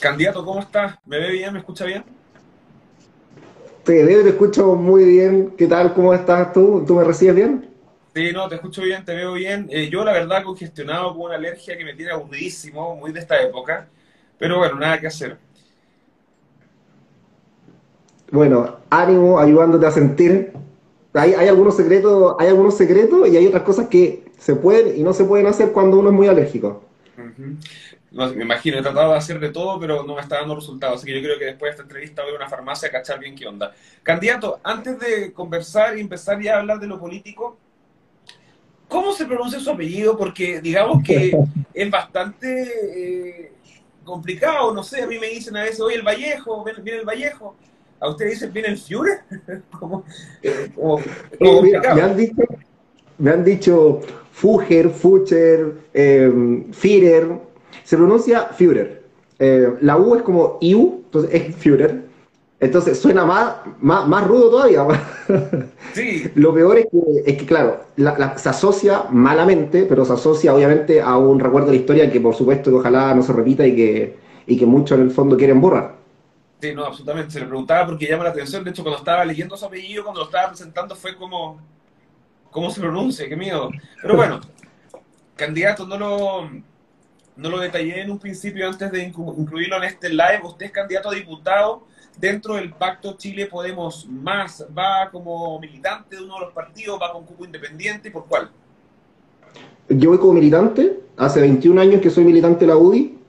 Candidato, ¿cómo estás? ¿Me ve bien? ¿Me escucha bien? Te veo y te escucho muy bien. ¿Qué tal? ¿Cómo estás tú? ¿Tú me recibes bien? Sí, no, te escucho bien, te veo bien. Eh, yo, la verdad, congestionado con una alergia que me tiene aburridísimo, muy de esta época. Pero bueno, nada que hacer. Bueno, ánimo, ayudándote a sentir. Hay, hay algunos secretos, hay algunos secretos y hay otras cosas que se pueden y no se pueden hacer cuando uno es muy alérgico. No, me imagino, he tratado de hacer de todo, pero no me está dando resultados. Así que yo creo que después de esta entrevista voy a una farmacia a cachar bien qué onda. Candidato, antes de conversar y empezar ya a hablar de lo político, ¿cómo se pronuncia su apellido? Porque digamos que es bastante eh, complicado, no sé, a mí me dicen a veces, oye, el Vallejo, viene el Vallejo. ¿A usted dice viene el Führer? como, eh, me, han dicho, me han dicho Fugger, Fucher, eh, Führer. Se pronuncia Führer. Eh, la U es como IU, entonces es Führer. Entonces suena más, más, rudo todavía. Sí. Lo peor es que, es que claro, se asocia malamente, pero se asocia obviamente a un recuerdo de la historia que por supuesto que ojalá no se repita y que, y que muchos en el fondo quieren borrar. Sí, no, absolutamente. Se le preguntaba porque llama la atención. De hecho, cuando estaba leyendo su apellido, cuando lo estaba presentando, fue como, ¿cómo se pronuncia? Qué miedo. Pero bueno, candidato, no lo, no lo detallé en un principio antes de incluirlo en este live. Usted es candidato a diputado dentro del pacto Chile Podemos Más. ¿Va como militante de uno de los partidos? ¿Va con cupo independiente? ¿Por cuál? Yo voy como militante. Hace 21 años que soy militante de la UDI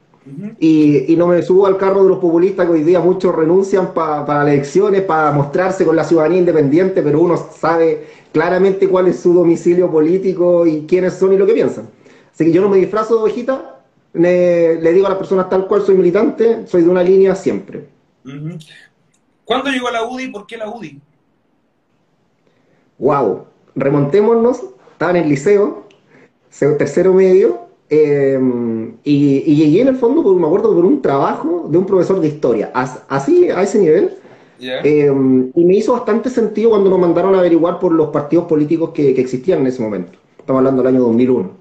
y, no me subo al carro de los populistas que hoy día muchos renuncian para las elecciones, para mostrarse con la ciudadanía independiente, pero uno sabe claramente cuál es su domicilio político y quiénes son y lo que piensan. Así que yo no me disfrazo de ovejita, le, digo a las personas tal cual soy militante, soy de una línea siempre. ¿Cuándo llegó a la UDI y por qué la UDI? Wow, remontémonos, estaba en el liceo, tercero medio, Em, y, llegué en el fondo, por, me acuerdo, por un trabajo de un profesor de historia, así, a ese nivel. Em, y me hizo bastante sentido cuando nos mandaron a averiguar por los partidos políticos que, existían en ese momento. Estamos hablando del año 2001.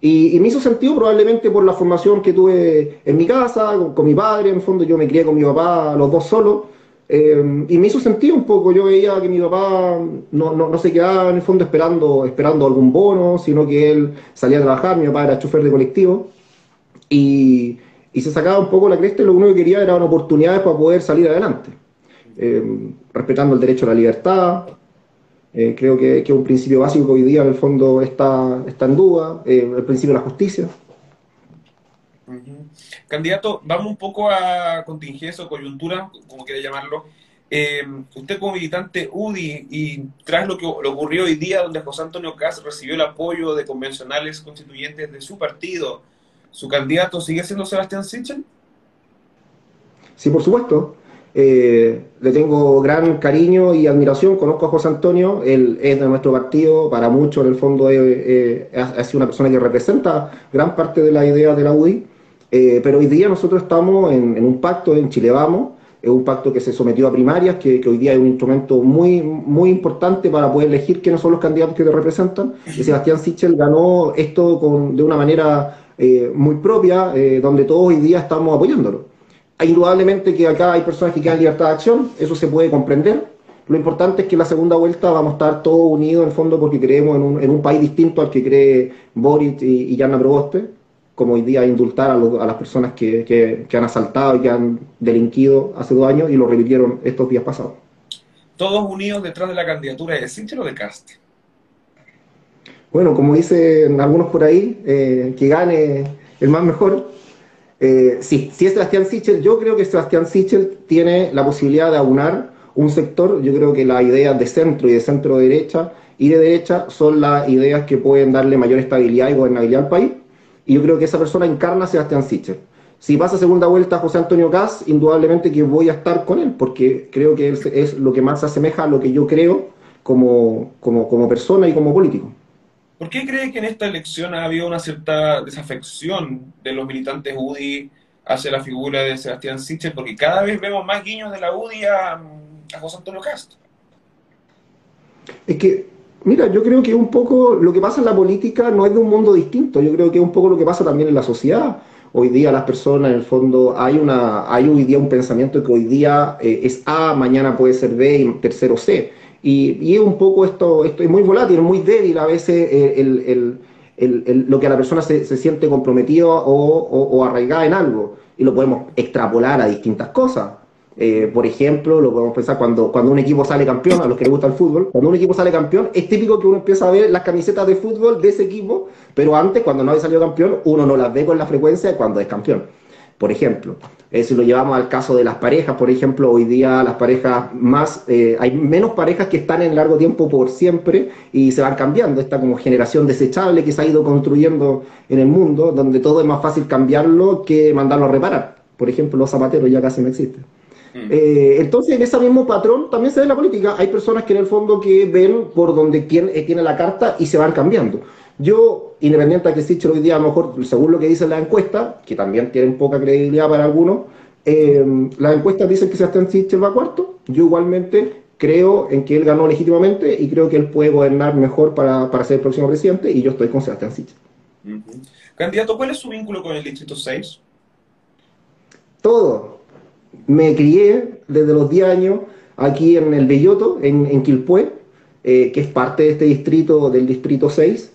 Y, me hizo sentido probablemente por la formación que tuve en mi casa, con, con, mi padre, en el fondo yo me crié con mi papá, los dos solos. Eh, y me hizo sentido un poco, yo veía que mi papá no, no, se quedaba en el fondo esperando, esperando algún bono, sino que él salía a trabajar, mi papá era chofer de colectivo, y, y se sacaba un poco la cresta y lo único que quería era una oportunidad para poder salir adelante, eh, respetando el derecho a la libertad, eh, creo que, es un principio básico que hoy día en el fondo está, está en duda, el principio de la justicia. Candidato, vamos un poco a contingencia o coyuntura, como quiere llamarlo. Eh, usted como militante UDI y tras lo que lo ocurrió hoy día, donde José Antonio Caz recibió el apoyo de convencionales constituyentes de su partido, ¿su candidato sigue siendo Sebastián Sichel? Sí, por supuesto. Eh, le tengo gran cariño y admiración. Conozco a José Antonio, él es de nuestro partido, para muchos en el fondo eh, ha sido una persona que representa gran parte de la idea de la UDI. Eh, pero hoy día nosotros estamos en, un pacto en Chile Vamos, es un pacto que se sometió a primarias, que, hoy día es un instrumento muy, muy importante para poder elegir quiénes son los candidatos que te representan. Y Sebastián Sichel ganó esto con, de una manera eh, muy propia, eh, donde todos hoy día estamos apoyándolo. Indudablemente que acá hay personas que quedan libertad de acción, eso se puede comprender. Lo importante es que en la segunda vuelta vamos a estar todos unidos en fondo porque creemos en un, país distinto al que cree Boris y, y Proboste como hoy día indultar a, las personas que, han asaltado y que han delinquido hace dos años y lo repitieron estos días pasados. Todos unidos detrás de la candidatura de Sincher o de Cast. Bueno, como dicen algunos por ahí, eh, que gane el más mejor. Eh, sí, si es Sebastián Sichel, yo creo que Sebastián Sichel tiene la posibilidad de aunar un sector. Yo creo que las ideas de centro y de centro derecha y de derecha son las ideas que pueden darle mayor estabilidad y gobernabilidad al país y yo creo que esa persona encarna a Sebastián Sichel. Si pasa segunda vuelta a José Antonio Gas, indudablemente que voy a estar con él, porque creo que él es lo que más se asemeja a lo que yo creo como, como, como persona y como político. ¿Por qué cree que en esta elección ha habido una cierta desafección de los militantes UDI hacia la figura de Sebastián Sichel? Porque cada vez vemos más guiños de la UDI a, a José Antonio Castro. Es que Mira, yo creo que un poco lo que pasa en la política no es de un mundo distinto, yo creo que es un poco lo que pasa también en la sociedad. Hoy día las personas, en el fondo, hay, una, hay hoy día un pensamiento que hoy día eh, es A, mañana puede ser B y tercero C. Y, y es un poco esto, esto es muy volátil, muy débil a veces el, el, el, lo que la persona se, se siente comprometido o, o, o arraigada en algo. Y lo podemos extrapolar a distintas cosas. Eh, por ejemplo, lo podemos pensar cuando, cuando un equipo sale campeón, a los que les gusta el fútbol, cuando un equipo sale campeón, es típico que uno empieza a ver las camisetas de fútbol de ese equipo, pero antes, cuando no había salido campeón, uno no las ve con la frecuencia de cuando es campeón. Por ejemplo, eh, si lo llevamos al caso de las parejas, por ejemplo, hoy día las parejas más, eh, hay menos parejas que están en largo tiempo por siempre y se van cambiando. Esta como generación desechable que se ha ido construyendo en el mundo, donde todo es más fácil cambiarlo que mandarlo a reparar. Por ejemplo, los zapateros ya casi no existen. Eh, entonces, en ese mismo patrón también se ve en la política. Hay personas que en el fondo que ven por donde quien eh, tiene la carta y se van cambiando. Yo, independiente de que Sichel hoy día, a lo mejor, según lo que dice la encuesta, que también tienen poca credibilidad para algunos, eh, las encuestas dicen que Sebastián Sichel va cuarto. Yo igualmente creo en que él ganó legítimamente y creo que él puede gobernar mejor para, para ser el próximo presidente y yo estoy con Sebastián Sichel. Uh -huh. Candidato, ¿cuál es su vínculo con el Distrito 6? Todo me crié desde los 10 años aquí en el Belloto, en, en Quilpué, eh, que es parte de este distrito, del distrito 6.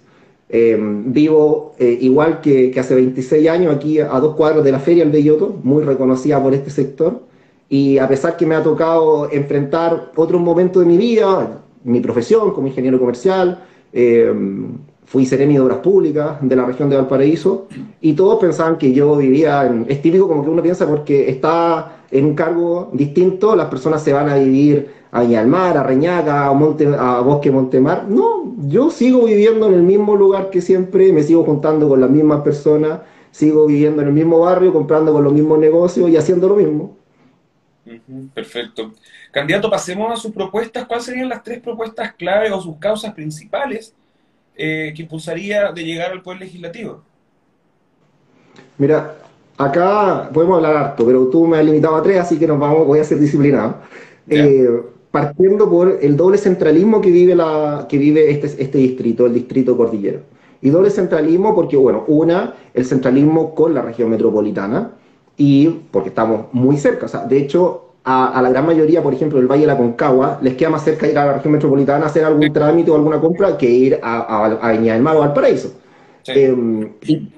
Eh, vivo eh, igual que, hace 26 años aquí a dos cuadros de la Feria El Belloto, muy reconocida por este sector. Y a pesar que me ha tocado enfrentar otros momentos de mi vida, mi profesión como ingeniero comercial, fui seremi de Obras Públicas de la región de Valparaíso, y todos pensaban que yo vivía, en, es típico como que uno piensa porque está en un cargo distinto, las personas se van a vivir a Mar, a Reñaca, a, Monte, a Bosque Montemar. No, yo sigo viviendo en el mismo lugar que siempre, me sigo juntando con las mismas personas, sigo viviendo en el mismo barrio, comprando con los mismos negocios y haciendo lo mismo. Perfecto. Candidato, pasemos a sus propuestas. ¿Cuáles serían las tres propuestas clave o sus causas principales eh, que impulsaría de llegar al Poder Legislativo? Mira, acá podemos hablar harto, pero tú me has limitado a tres, así que nos vamos, voy a ser disciplinado. Eh, partiendo por el doble centralismo que vive, la, que vive este, este distrito, el distrito cordillero. Y doble centralismo porque, bueno, una, el centralismo con la región metropolitana, y porque estamos muy cerca. O sea, de hecho, a, a, la gran mayoría, por ejemplo, del Valle de la Concagua, les queda más cerca ir a la región metropolitana a hacer algún trámite o alguna compra que ir a, a, o al Paraíso. Sí. Eh, y,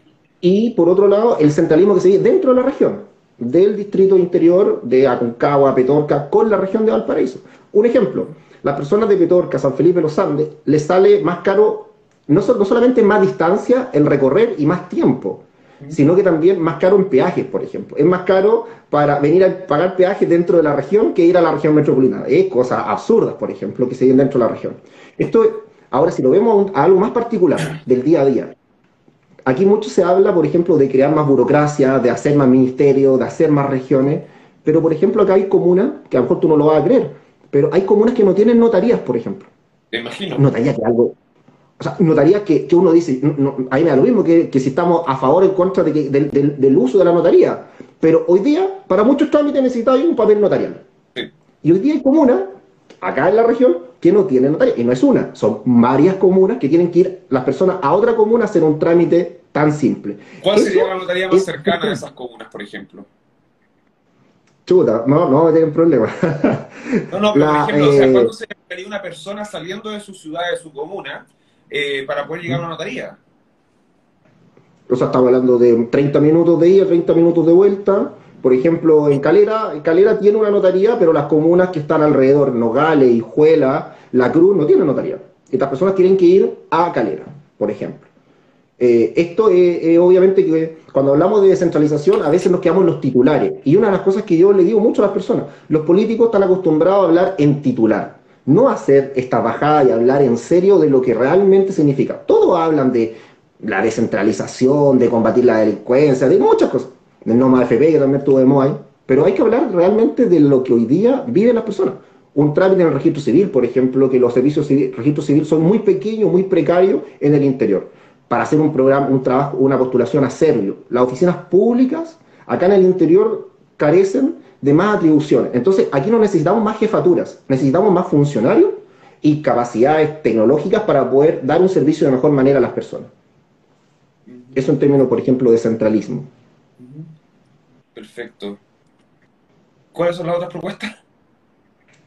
y, por otro lado, el centralismo que se vive dentro de la región, del distrito interior de Aconcagua, Petorca, con la región de Valparaíso. Un ejemplo, las personas de Petorca, San Felipe Los Andes, les sale más caro, no, no solamente más distancia el recorrer y más tiempo, sino que también más caro en peajes, por ejemplo. Es más caro para venir a pagar peajes dentro de la región que ir a la región metropolitana. Es cosas absurdas, por ejemplo, que se viven dentro de la región. Esto, ahora, si lo vemos a algo más particular del día a día, aquí mucho se habla, por ejemplo, de crear más burocracia, de hacer más ministerios, de hacer más regiones, pero, por ejemplo, acá hay comunas, que a lo mejor tú no lo vas a creer, pero hay comunas que no tienen notarías, por ejemplo. Te imagino. Notaría que algo, o sea, notaría que, que, uno dice, no, no, ahí me da lo mismo que, que, si estamos a favor o en contra de que, del, del, del, uso de la notaría. Pero hoy día, para muchos trámites necesitáis un papel notarial. Sí. Y hoy día hay comunas, acá en la región, que no tienen notaría. Y no es una, son varias comunas que tienen que ir las personas a otra comuna a hacer un trámite tan simple. ¿Cuál Eso sería la notaría más cercana a esas comunas, por ejemplo? Chuta, no, no tienen problema. no, no, pero la, por ejemplo, eh, o sea, ¿cuándo se una persona saliendo de su ciudad, de su comuna, eh, para poder llegar a una notaría. O sea, estamos hablando de 30 minutos de ida, 30 minutos de vuelta. Por ejemplo, en Calera, Calera tiene una notaría, pero las comunas que están alrededor, Nogales, Hijuela, La Cruz, no tienen notaría. Estas personas tienen que ir a Calera, por ejemplo. Eh, esto es, obviamente que cuando hablamos de descentralización a veces nos quedamos los titulares. Y una de las cosas que yo le digo mucho a las personas, los políticos están acostumbrados a hablar en titular no hacer esta bajada y hablar en serio de lo que realmente significa. Todos hablan de la descentralización, de combatir la delincuencia, de muchas cosas. Del NOMA que también tuvimos ahí. Pero hay que hablar realmente de lo que hoy día viven las personas. Un trámite en el registro civil, por ejemplo, que los servicios civil, registro civil son muy pequeños, muy precarios en el interior. Para hacer un programa, un trabajo, una postulación a serio. Las oficinas públicas, acá en el interior, carecen de más atribuciones. Entonces, aquí no necesitamos más jefaturas, necesitamos más funcionarios y capacidades tecnológicas para poder dar un servicio de mejor manera a las personas. Eso en términos, por ejemplo, de centralismo. Perfecto. ¿Cuáles son las otras propuestas?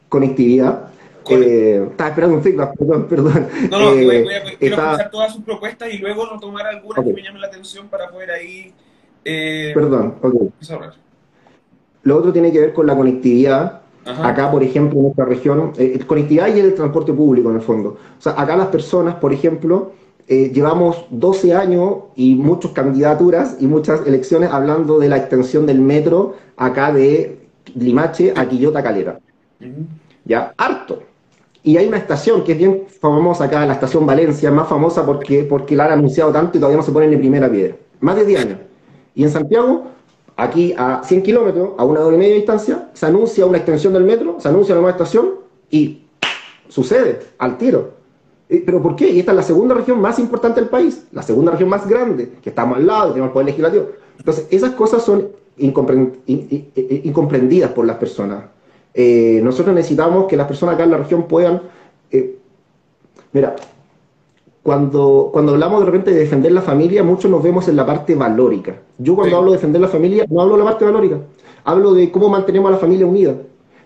Conectividad. Eh, estaba esperando un feedback, perdón, perdón. No, no, voy, a, eh, quiero escuchar todas sus propuestas y luego no tomar algunas que me llamen la atención para poder ahí... Eh, perdón, ok. Lo otro tiene que ver con la conectividad. Acá, por ejemplo, en nuestra región, eh, conectividad y el transporte público, en el fondo. O sea, acá las personas, por ejemplo, eh, llevamos 12 años y muchas candidaturas y muchas elecciones hablando de la extensión del metro acá de Limache a Quillota Calera. Ya, harto. Y hay una estación que es bien famosa acá, la estación Valencia, más famosa porque, porque la han anunciado tanto y todavía no se pone ni primera piedra. Más de 10 años. Y en Santiago Aquí a 100 kilómetros, a una hora y media de distancia, se anuncia una extensión del metro, se anuncia una nueva estación y sucede al tiro. ¿Pero por qué? Y esta es la segunda región más importante del país, la segunda región más grande, que estamos al lado, tenemos el poder legislativo. Entonces, esas cosas son incomprendidas por las personas. Eh, nosotros necesitamos que las personas acá en la región puedan... Eh, mira, cuando, cuando hablamos de repente de defender la familia, muchos nos vemos en la parte valórica. Yo cuando hablo de defender la familia, no hablo de la parte valórica, hablo de cómo mantenemos a la familia unida.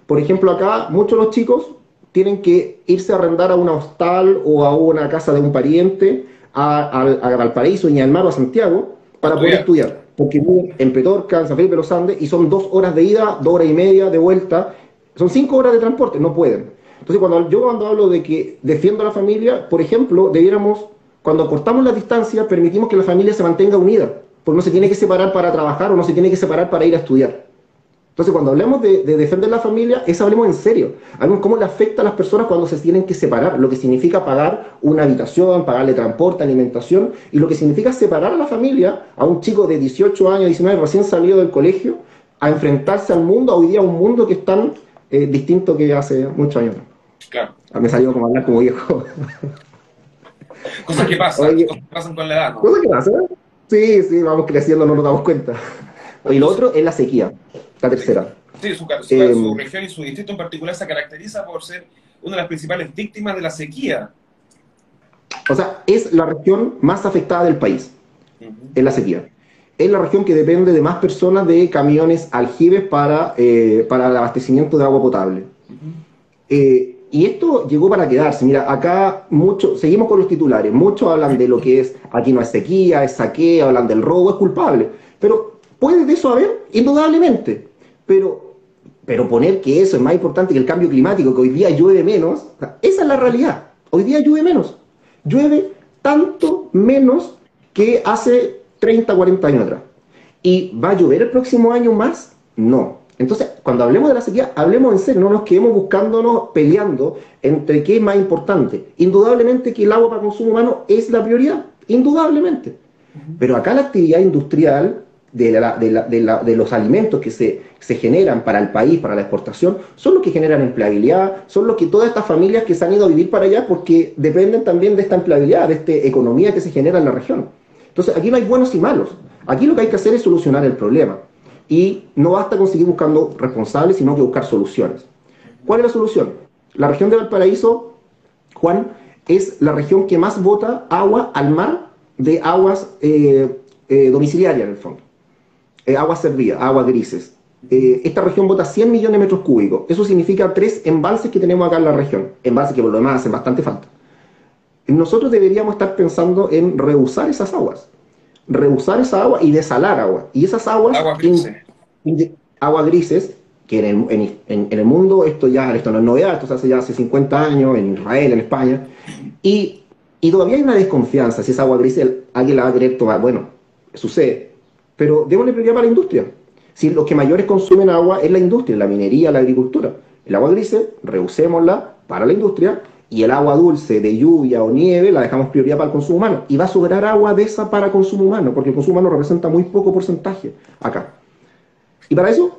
Por ejemplo, acá muchos de los chicos tienen que irse a arrendar a una hostal o a una casa de un pariente, a, a, Valparaíso, Mar o a Santiago, para poder estudiar. Porque viven en Petorca, en San Felipe de los Andes, y son dos horas de ida, dos horas y media de vuelta. Son cinco horas de transporte, no pueden. Entonces, cuando yo cuando hablo de que defiendo a la familia, por ejemplo, debiéramos, cuando cortamos la distancia, permitimos que la familia se mantenga unida, porque no se tiene que separar para trabajar o no se tiene que separar para ir a estudiar. Entonces, cuando hablemos de, defender la familia, es hablemos en serio. Hablemos cómo le afecta a las personas cuando se tienen que separar, lo que significa pagar una habitación, pagarle transporte, alimentación, y lo que significa separar a la familia, a un chico de 18 años, 19, recién salido del colegio, a enfrentarse al mundo, hoy día un mundo que es tan eh, distinto que hace muchos años. Claro. Me salió como hablar como viejo. Cosas que pasan, cosas que pasan con la edad, ¿no? Cosas que pasan. Sí, sí, vamos creciendo, no nos damos cuenta. Y lo otro es la sequía, la tercera. Sí, su, em, región y su distrito en particular se caracteriza por ser una de las principales víctimas de la sequía. O sea, es la región más afectada del país, es la sequía. Es la región que depende de más personas de camiones aljibes para, eh, para el abastecimiento de agua potable. eh, y esto llegó para quedarse. Mira, acá mucho, seguimos con los titulares. Muchos hablan de lo que es aquí no es sequía, es saqueo, hablan del robo, es culpable. Pero puede de eso haber, indudablemente. Pero, pero poner que eso es más importante que el cambio climático, que hoy día llueve menos, esa es la realidad. Hoy día llueve menos. Llueve tanto menos que hace 30, 40 años atrás. ¿Y va a llover el próximo año más? No. Entonces, cuando hablemos de la sequía, hablemos en serio, no nos quedemos buscándonos, peleando entre qué es más importante. Indudablemente que el agua para consumo humano es la prioridad, indudablemente. Pero acá la actividad industrial de, los alimentos que se, generan para el país, para la exportación, son los que generan empleabilidad, son los que todas estas familias que se han ido a vivir para allá porque dependen también de esta empleabilidad, de esta economía que se genera en la región. Entonces, aquí no hay buenos y malos. Aquí lo que hay que hacer es solucionar el problema. Y no basta con seguir buscando responsables, sino que buscar soluciones. ¿Cuál es la solución? La región de Valparaíso, Juan, es la región que más vota agua al mar de aguas eh, eh, domiciliarias, en el fondo. Eh, aguas servidas, aguas grises. esta región vota 100 millones de metros cúbicos. Eso significa tres embalses que tenemos acá en la región. Embalses que por lo demás hacen bastante falta. Nosotros deberíamos estar pensando en reusar esas aguas reusar esa agua y desalar agua. Y esas aguas... Agua grises. agua grises, que en el, en, el, mundo esto ya esto no es novedad, esto se hace ya hace 50 años, en Israel, en España, y, y todavía hay una desconfianza, si esa agua gris alguien la va a querer tomar. Bueno, sucede, pero démosle prioridad para la industria. Si los que mayores consumen agua es la industria, la minería, la agricultura. El agua gris, reusémosla para la industria y el agua dulce de lluvia o nieve la dejamos prioridad para el consumo humano. Y va a sobrar agua de esa para consumo humano, porque el consumo humano representa muy poco porcentaje acá. Y para eso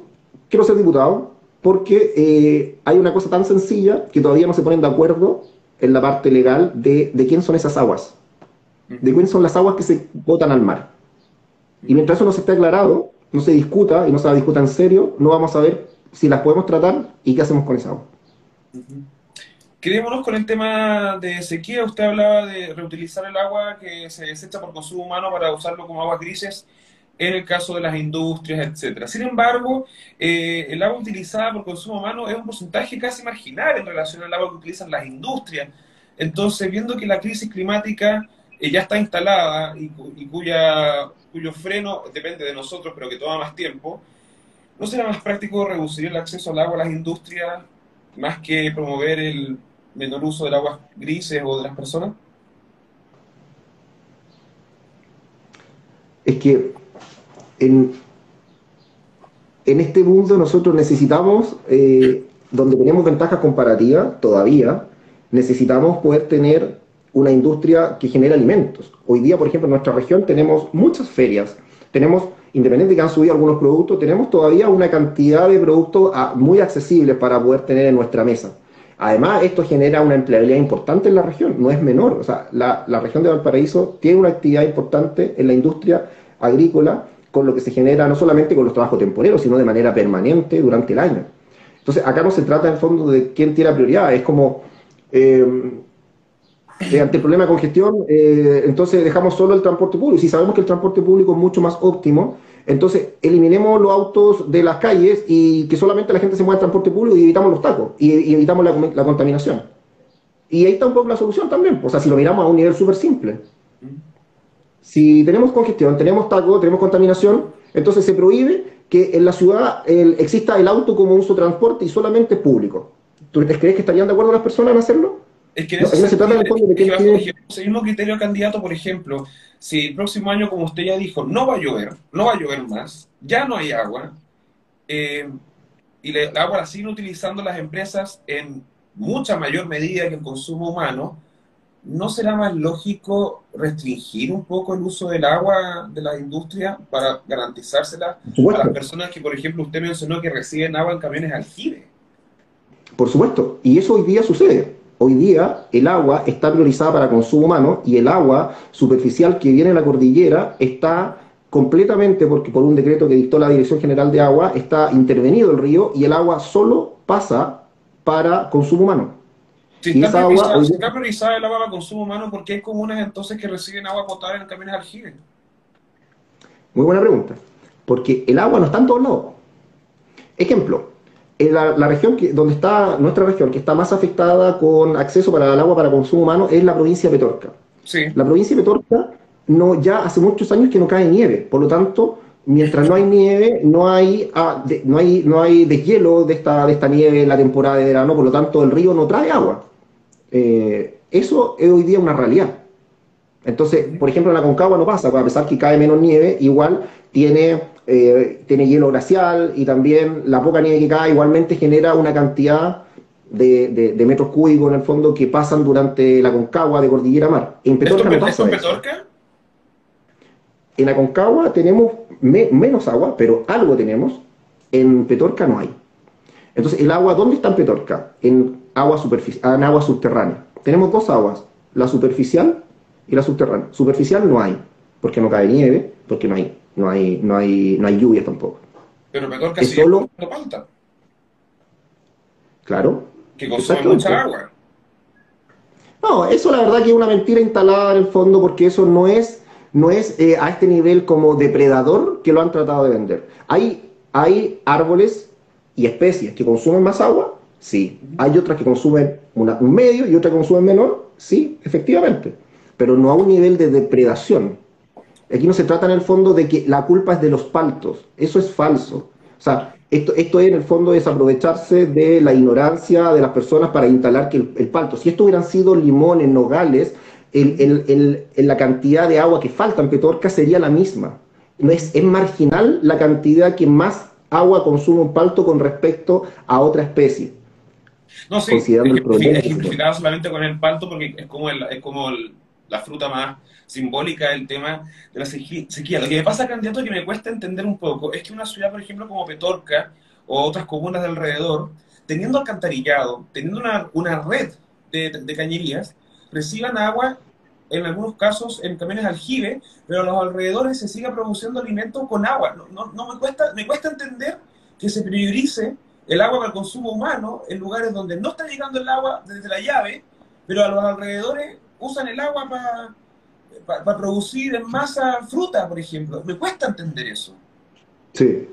quiero ser diputado, porque eh, hay una cosa tan sencilla que todavía no se ponen de acuerdo en la parte legal de, de quién son esas aguas, de quién son las aguas que se botan al mar. Y mientras eso no se esté aclarado, no se discuta y no se discuta en serio, no vamos a ver si las podemos tratar y qué hacemos con esa agua. Quedémonos con el tema de sequía. Usted hablaba de reutilizar el agua que se desecha por consumo humano para usarlo como aguas grises. en el caso de las industrias, etcétera. Sin embargo, eh, el agua utilizada por consumo humano es un porcentaje casi marginal en relación al agua que utilizan las industrias. Entonces, viendo que la crisis climática eh, ya está instalada y, cuya, cuyo freno depende de nosotros, pero que toma más tiempo, ¿no será más práctico reducir el acceso al agua a las industrias más que promover el menor uso del agua grises o de las personas? Es que en, este mundo nosotros necesitamos, eh, donde tenemos ventajas comparativas todavía, necesitamos poder tener una industria que genere alimentos. Hoy día, por ejemplo, en nuestra región tenemos muchas ferias, tenemos, independientemente de que han subido algunos productos, tenemos todavía una cantidad de productos ah, muy accesibles para poder tener en nuestra mesa. Además, esto genera una empleabilidad importante en la región, no es menor. O sea, la, la región de Valparaíso tiene una actividad importante en la industria agrícola con lo que se genera no solamente con los trabajos temporeros, sino de manera permanente durante el año. Entonces, acá no se trata en fondo de quién tiene prioridad, es como eh, eh, ante el problema de congestión, eh, entonces dejamos solo el transporte público. Si sabemos que el transporte público es mucho más óptimo, entonces eliminemos los autos de las calles y que solamente la gente se mueva en transporte público y evitamos los tacos y, evitamos la, la, contaminación. Y ahí está un poco la solución también. O sea, si lo miramos a un nivel súper simple. Si tenemos congestión, tenemos taco, tenemos contaminación, entonces se prohíbe que en la ciudad exista el auto como uso de transporte y solamente público. ¿Tú crees que estarían de acuerdo las personas en hacerlo? Es que, no, se trata de, que ese mismo criterio candidato, por ejemplo, si el próximo año, como usted ya dijo, no va a llover, no va a llover más, ya no hay agua, eh, y el agua la siguen utilizando las empresas en mucha mayor medida que el consumo humano, ¿no será más lógico restringir un poco el uso del agua de la industria para garantizársela a las personas que, por ejemplo, usted mencionó que reciben agua en camiones aljibe? Por supuesto, y eso hoy día sucede. Hoy día el agua está priorizada para consumo humano y el agua superficial que viene de la cordillera está completamente, porque por un decreto que dictó la Dirección General de Agua, está intervenido el río y el agua solo pasa para consumo humano. Si está, priorizada, agua, está priorizada el agua para consumo humano, ¿por qué hay comunas entonces que reciben agua potable en camiones aljibe? Muy buena pregunta. Porque el agua no está en todos lados. Ejemplo, en la, región que, donde está nuestra región, que está más afectada con acceso para el agua para consumo humano, es la provincia de Petorca. Sí. La provincia de Petorca no, ya hace muchos años que no cae nieve, por lo tanto, mientras no hay nieve, no hay, ah, no hay, no hay deshielo de esta, de esta nieve en la temporada de verano, por lo tanto, el río no trae agua. Eh, eso es hoy día una realidad. Entonces, por ejemplo, en la Concagua no pasa, a pesar que cae menos nieve, igual tiene, eh, tiene hielo glacial y también la poca nieve que cae igualmente genera una cantidad de, metros cúbicos en el fondo que pasan durante la Concagua de Cordillera Mar. En Petorca no pasa. ¿En Petorca? En la Concagua tenemos menos agua, pero algo tenemos. En Petorca no hay. Entonces, ¿el agua dónde está en Petorca? En agua, en agua subterránea. Tenemos dos aguas, la superficial y la subterránea. Superficial no hay, porque no cae nieve, porque no hay, no hay, no hay, no hay lluvia tampoco. Pero Petorca es solo falta. Claro. Que consume mucha agua. No, eso la verdad que es una mentira instalada en el fondo porque eso no es, no es eh, a este nivel como depredador que lo han tratado de vender. Hay, hay árboles y especies que consumen más agua, sí. Hay otras que consumen un medio y otras que consumen menor, sí, efectivamente. Pero no a un nivel de depredación. Aquí no se trata en el fondo de que la culpa es de los paltos. Eso es falso. O sea, esto, esto es en el fondo desaprovecharse de la ignorancia de las personas para instalar que el, palto. Si esto hubieran sido limones, nogales, el, la cantidad de agua que falta en Petorca sería la misma. No es, es marginal la cantidad que más agua consume un palto con respecto a otra especie. No, sí, es, solamente con el palto porque es como, es como la fruta más simbólica del tema de la sequía. Lo que me pasa, candidato, que me cuesta entender un poco, es que una ciudad, por ejemplo, como Petorca o otras comunas de alrededor, teniendo alcantarillado, teniendo una, una red de, de, cañerías, reciban agua en algunos casos en camiones aljibe, pero a los alrededores se siga produciendo alimento con agua. No, no, no, me, cuesta, me cuesta entender que se priorice el agua para el consumo humano en lugares donde no está llegando el agua desde la llave, pero a los alrededores usan el agua para producir en masa fruta, por ejemplo. Me cuesta entender eso. Sí,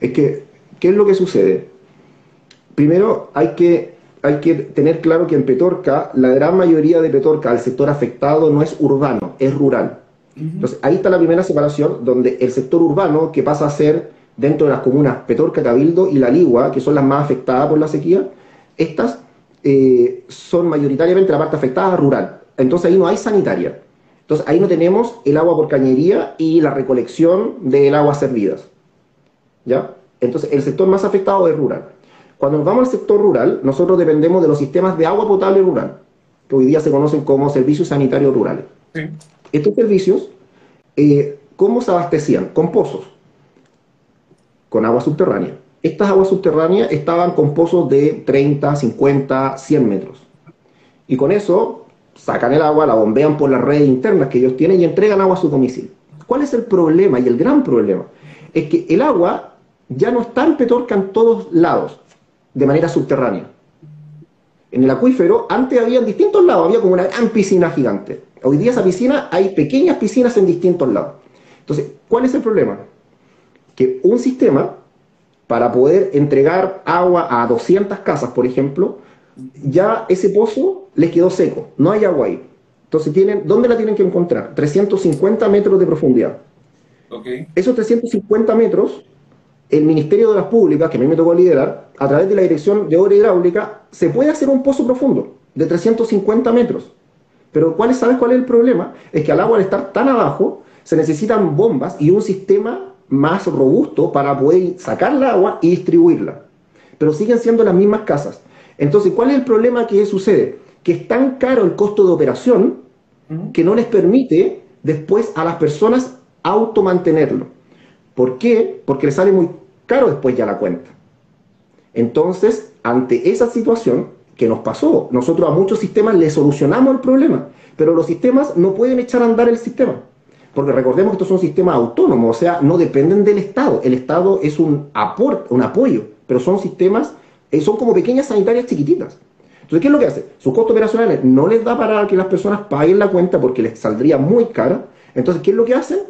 es que, ¿qué es lo que sucede? Primero hay que, hay que tener claro que en Petorca, la gran mayoría de Petorca, el sector afectado, no es urbano, es rural. Entonces, ahí está la primera separación, donde el sector urbano, que pasa a ser dentro de las comunas Petorca, Cabildo y La Ligua, que son las más afectadas por la sequía, estas eh, son mayoritariamente la parte afectada rural. Entonces ahí no hay sanitaria. Entonces ahí no tenemos el agua por cañería y la recolección del agua servidas. ¿Ya? Entonces el sector más afectado es rural. Cuando nos vamos al sector rural, nosotros dependemos de los sistemas de agua potable rural, que hoy día se conocen como servicios sanitarios rurales. Estos servicios, eh, ¿cómo se abastecían? Con pozos, con agua subterránea. Estas aguas subterráneas estaban con pozos de 30, 50, 100 metros. Y con eso sacan el agua, la bombean por las redes internas que ellos tienen y entregan agua a su domicilio. ¿Cuál es el problema? Y el gran problema es que el agua ya no está en Petorca en todos lados, de manera subterránea. En el acuífero, antes había en distintos lados, había como una gran piscina gigante. Hoy día esa piscina hay pequeñas piscinas en distintos lados. Entonces, ¿cuál es el problema? Que un sistema, para poder entregar agua a 200 casas, por ejemplo, ya ese pozo les quedó seco, no hay agua ahí. Entonces, tienen, ¿dónde la tienen que encontrar? 350 metros de profundidad. Esos 350 metros, el Ministerio de las Públicas, que a mí me tocó liderar, a través de la Dirección de Obra Hidráulica, se puede hacer un pozo profundo de 350 metros. Pero ¿cuál, ¿sabes cuál es el problema? Es que al agua al estar tan abajo, se necesitan bombas y un sistema más robusto para poder sacar el agua y distribuirla. Pero siguen siendo las mismas casas. Entonces, ¿cuál es el problema que sucede? Que es tan caro el costo de operación que no les permite después a las personas automantenerlo. ¿Por qué? Porque les sale muy caro después ya la cuenta. Entonces, ante esa situación que nos pasó, nosotros a muchos sistemas le solucionamos el problema, pero los sistemas no pueden echar a andar el sistema. Porque recordemos que estos son sistemas autónomos, o sea, no dependen del Estado. El Estado es un aporte, un apoyo, pero son sistemas eh, son como pequeñas sanitarias chiquititas. Entonces, ¿qué es lo que hace? Sus costos operacionales no les da para que las personas paguen la cuenta porque les saldría muy cara. Entonces, ¿qué es lo que hacen?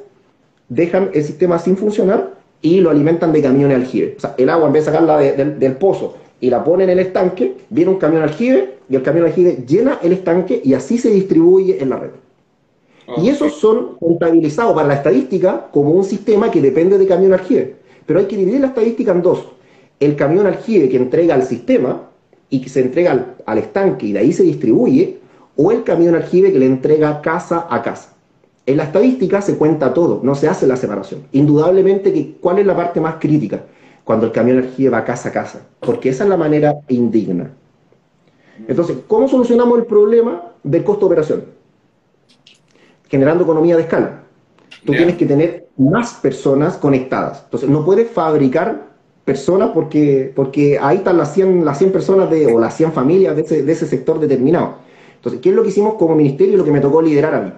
Dejan el sistema sin funcionar y lo alimentan de camión aljibe. O sea, el agua en vez de sacarla del pozo y la ponen en el estanque, viene un camión aljibe y el camión aljibe llena el estanque y así se distribuye en la red. Y esos son contabilizados para la estadística como un sistema que depende de camión aljibe. Pero hay que dividir la estadística en dos el camión aljibe que entrega al sistema y que se entrega al, estanque y de ahí se distribuye, o el camión aljibe que le entrega casa a casa. En la estadística se cuenta todo, no se hace la separación. Indudablemente, que, ¿cuál es la parte más crítica? Cuando el camión aljibe va casa a casa, porque esa es la manera indigna. Entonces, ¿cómo solucionamos el problema del costo de operación? Generando economía de escala. Tú tienes que tener más personas conectadas. Entonces, no puedes fabricar personas porque, porque ahí están las 100, las 100 personas de, o las 100 familias de ese, de ese sector determinado. Entonces, ¿qué es lo que hicimos como ministerio y lo que me tocó liderar a mí?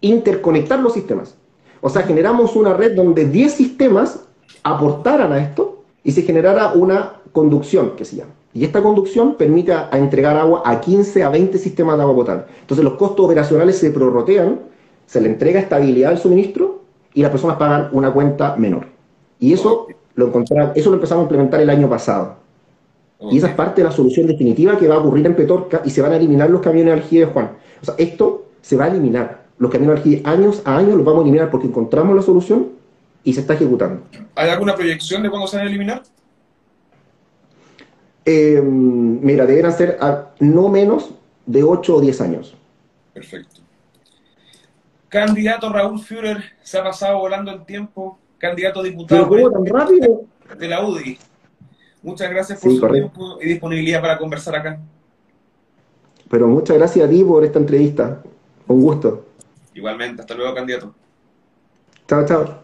Interconectar los sistemas. O sea, generamos una red donde 10 sistemas aportaran a esto y se generara una conducción, que se llama. Y esta conducción permite a, entregar agua a 15 a 20 sistemas de agua potable. Entonces los costos operacionales se prorrotean, se le entrega estabilidad al suministro y las personas pagan una cuenta menor. Y eso lo eso lo empezamos a implementar el año pasado. Y esa es parte de la solución definitiva que va a ocurrir en Petorca y se van a eliminar los camiones aljibe, Juan. O sea, esto se va a eliminar. Los camiones aljibe años a años los vamos a eliminar porque encontramos la solución y se está ejecutando. ¿Hay alguna proyección de cuándo se van a eliminar? Eh, mira, deberán ser no menos de 8 o 10 años. Perfecto. Candidato Raúl Führer, se ha pasado volando el tiempo candidato a diputado tan rápido? de la UDI. Muchas gracias por su tiempo y disponibilidad para conversar acá. Pero muchas gracias a ti por esta entrevista. Un gusto. Igualmente, hasta luego, candidato. Chao, chao.